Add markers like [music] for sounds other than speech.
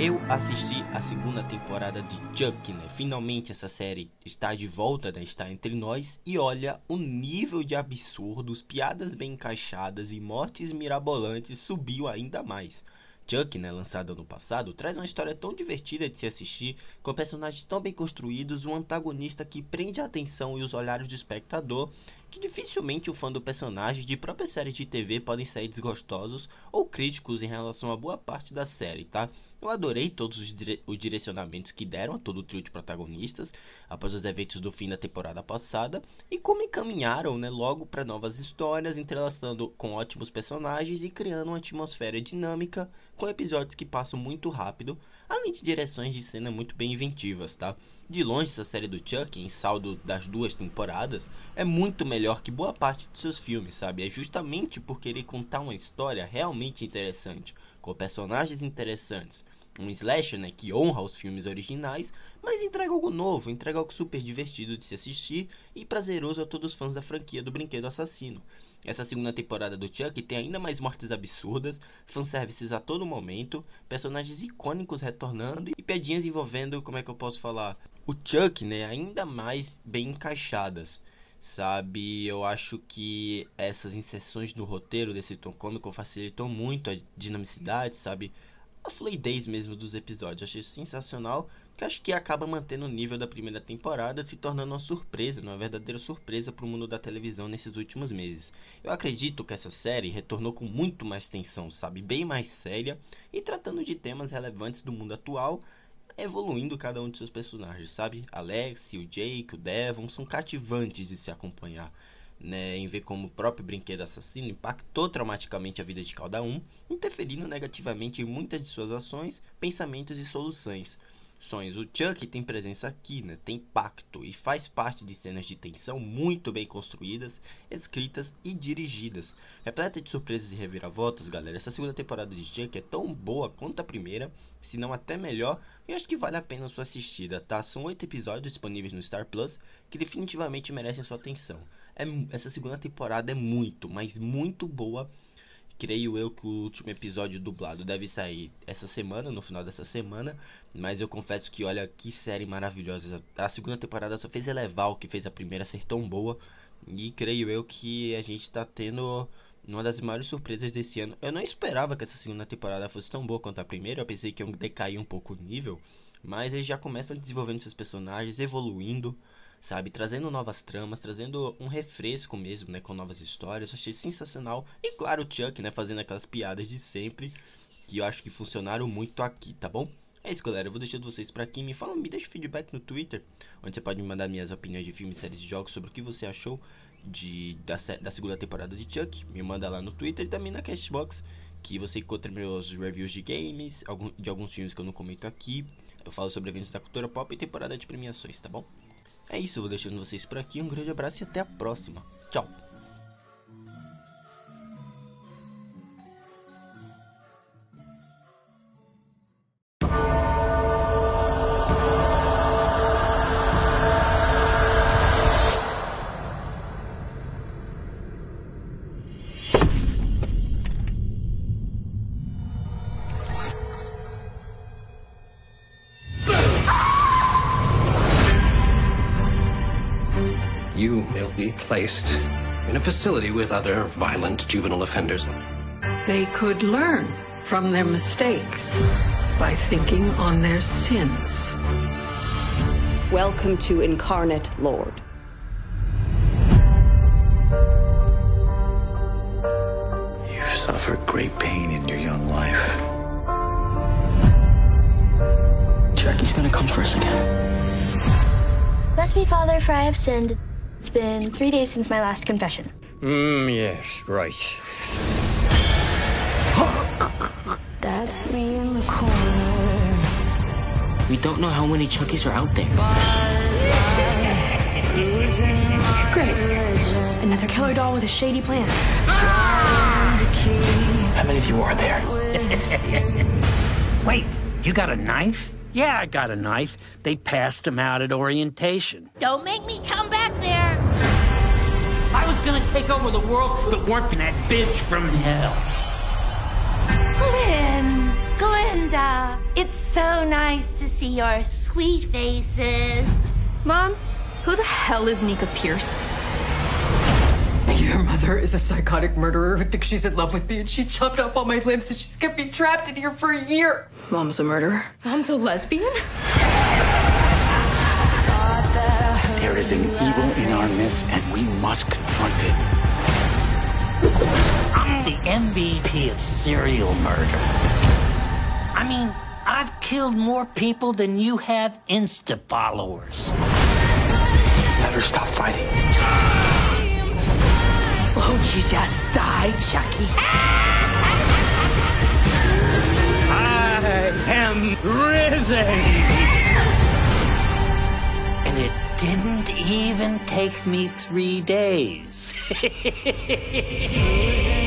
Eu assisti a segunda temporada de Chuck, né? Finalmente essa série está de volta, né? Está entre nós. E olha, o nível de absurdos, piadas bem encaixadas e mortes mirabolantes subiu ainda mais. Chuck, né, lançado ano passado, traz uma história tão divertida de se assistir, com personagens tão bem construídos, um antagonista que prende a atenção e os olhares do espectador, que dificilmente o fã do personagem de próprias séries de TV podem sair desgostosos ou críticos em relação a boa parte da série, tá? Eu adorei todos os, dire os direcionamentos que deram a todo o trio de protagonistas após os eventos do fim da temporada passada e como encaminharam, né, logo para novas histórias, entrelaçando com ótimos personagens e criando uma atmosfera dinâmica com episódios que passam muito rápido, além de direções de cena muito bem inventivas, tá? De longe, essa série do Chuck, em saldo das duas temporadas, é muito melhor que boa parte de seus filmes, sabe? É justamente por querer contar uma história realmente interessante, com personagens interessantes. Um slasher, né, que honra os filmes originais, mas entrega algo novo, entrega algo super divertido de se assistir e prazeroso a todos os fãs da franquia do Brinquedo Assassino. Essa segunda temporada do Chuck tem ainda mais mortes absurdas, fanservices a todo momento, personagens icônicos retornando e piadinhas envolvendo, como é que eu posso falar, o Chuck, né, ainda mais bem encaixadas. Sabe, eu acho que essas inserções no roteiro desse tom cômico facilitou muito a dinamicidade, sabe? A fluidez mesmo dos episódios. Achei sensacional, que acho que acaba mantendo o nível da primeira temporada, se tornando uma surpresa, uma verdadeira surpresa para o mundo da televisão nesses últimos meses. Eu acredito que essa série retornou com muito mais tensão, sabe? Bem mais séria e tratando de temas relevantes do mundo atual evoluindo cada um de seus personagens, sabe? Alex, o Jake, o Devon são cativantes de se acompanhar. Né, em ver como o próprio brinquedo assassino impactou traumaticamente a vida de cada um, interferindo negativamente em muitas de suas ações, pensamentos e soluções sonhos. O Chuck tem presença aqui, né? Tem pacto e faz parte de cenas de tensão muito bem construídas, escritas e dirigidas. Repleta de surpresas e reviravoltas, galera. Essa segunda temporada de Chuck é tão boa quanto a primeira, se não até melhor, e acho que vale a pena a sua assistida, tá? São oito episódios disponíveis no Star Plus que definitivamente merecem a sua atenção. É, essa segunda temporada é muito, mas muito boa creio eu que o último episódio dublado deve sair essa semana, no final dessa semana. Mas eu confesso que, olha, que série maravilhosa. A segunda temporada só fez elevar o que fez a primeira ser tão boa. E creio eu que a gente tá tendo uma das maiores surpresas desse ano. Eu não esperava que essa segunda temporada fosse tão boa quanto a primeira. Eu pensei que ia decair um pouco o nível. Mas eles já começam desenvolvendo seus personagens, evoluindo sabe? Trazendo novas tramas, trazendo um refresco mesmo, né? Com novas histórias. Eu achei sensacional. E claro, o Chuck, né? Fazendo aquelas piadas de sempre. Que eu acho que funcionaram muito aqui, tá bom? É isso, galera. Eu vou deixando vocês por aqui. Me fala, me deixa feedback no Twitter, onde você pode me mandar minhas opiniões de filmes, séries e jogos sobre o que você achou de, da, da segunda temporada de Chuck. Me manda lá no Twitter e também na Castbox, que você encontra meus reviews de games, de alguns filmes que eu não comento aqui. Eu falo sobre eventos da cultura pop e temporada de premiações, tá bom? É isso, eu vou deixando vocês por aqui. Um grande abraço e até a próxima. Tchau! Be placed in a facility with other violent juvenile offenders. They could learn from their mistakes by thinking on their sins. Welcome to Incarnate Lord. You've suffered great pain in your young life. Jackie's gonna come for us again. Bless me, Father, for I have sinned. It's been three days since my last confession. Mm, yes, right. That's me in the corner. We don't know how many Chuckies are out there. Great. Another killer doll with a shady plan. How many of you are there? [laughs] Wait, you got a knife? Yeah, I got a knife. They passed them out at orientation. Don't make me come back there. I was gonna take over the world if it weren't for that bitch from hell. Glenn, Glenda, it's so nice to see your sweet faces. Mom, who the hell is Nika Pierce? Your mother is a psychotic murderer who thinks she's in love with me, and she chopped off all my limbs, and she's kept me trapped in here for a year. Mom's a murderer. Mom's a lesbian? There is an evil in our midst, and we must confront it. I'm the MVP of serial murder. I mean, I've killed more people than you have Insta followers. Better stop fighting. Won't you just die, Chucky? I am risen! And it didn't even take me three days. [laughs]